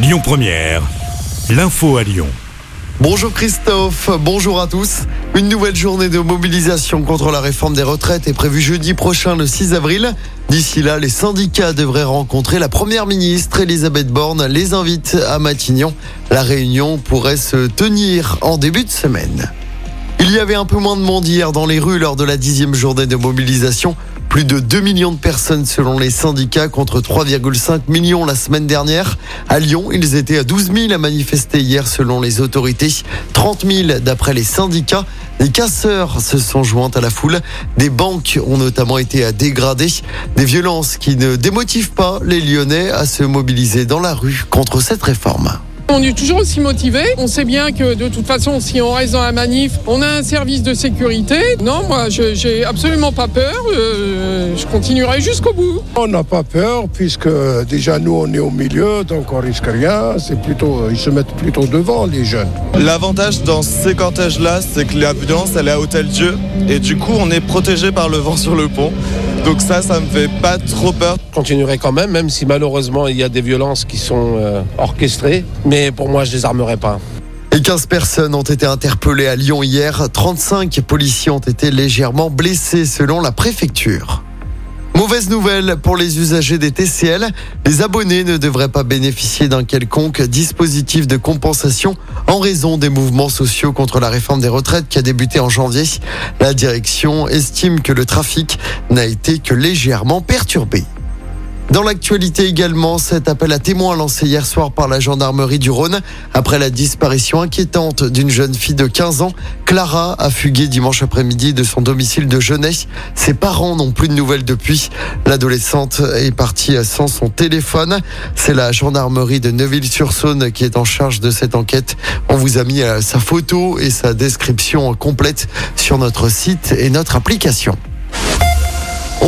Lyon Première, l'info à Lyon. Bonjour Christophe, bonjour à tous. Une nouvelle journée de mobilisation contre la réforme des retraites est prévue jeudi prochain le 6 avril. D'ici là, les syndicats devraient rencontrer la première ministre Elisabeth Borne les invite à Matignon. La réunion pourrait se tenir en début de semaine. Il y avait un peu moins de monde hier dans les rues lors de la dixième journée de mobilisation. Plus de 2 millions de personnes selon les syndicats contre 3,5 millions la semaine dernière. À Lyon, ils étaient à 12 000 à manifester hier selon les autorités, 30 000 d'après les syndicats. Les casseurs se sont joints à la foule. Des banques ont notamment été dégradées. Des violences qui ne démotivent pas les Lyonnais à se mobiliser dans la rue contre cette réforme. On est toujours aussi motivé. On sait bien que de toute façon, si on reste dans la manif, on a un service de sécurité. Non, moi, j'ai absolument pas peur. Euh, continuerai jusqu'au bout. On n'a pas peur puisque déjà nous on est au milieu, donc on risque rien. C'est plutôt, ils se mettent plutôt devant les jeunes. L'avantage dans ces cortèges-là, c'est que la violence elle est à Hôtel Dieu et du coup on est protégé par le vent sur le pont. Donc ça, ça me fait pas trop peur. Je continuerai quand même, même si malheureusement il y a des violences qui sont euh, orchestrées. Mais pour moi, je les armerai pas. Et 15 personnes ont été interpellées à Lyon hier. 35 policiers ont été légèrement blessés selon la préfecture. Mauvaise nouvelle pour les usagers des TCL. Les abonnés ne devraient pas bénéficier d'un quelconque dispositif de compensation en raison des mouvements sociaux contre la réforme des retraites qui a débuté en janvier. La direction estime que le trafic n'a été que légèrement perturbé. Dans l'actualité également, cet appel à témoins lancé hier soir par la gendarmerie du Rhône après la disparition inquiétante d'une jeune fille de 15 ans. Clara a fugué dimanche après-midi de son domicile de Genève. Ses parents n'ont plus de nouvelles depuis. L'adolescente est partie sans son téléphone. C'est la gendarmerie de Neuville-sur-Saône qui est en charge de cette enquête. On vous a mis euh, sa photo et sa description complète sur notre site et notre application.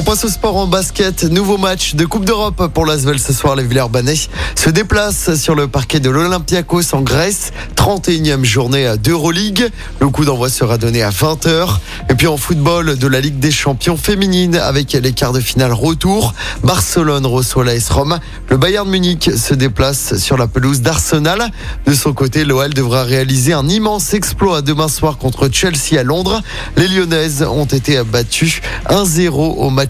On passe au sport en basket. Nouveau match de Coupe d'Europe pour l'Asvel ce soir. Les Villers-Banais se déplacent sur le parquet de l'Olympiakos en Grèce. 31e journée d'Euroleague. Le coup d'envoi sera donné à 20h. Et puis en football de la Ligue des Champions féminine avec les quarts de finale retour. Barcelone reçoit l'AS Rome. Le Bayern Munich se déplace sur la pelouse d'Arsenal. De son côté, l'OL devra réaliser un immense exploit demain soir contre Chelsea à Londres. Les Lyonnaises ont été battues 1-0 au match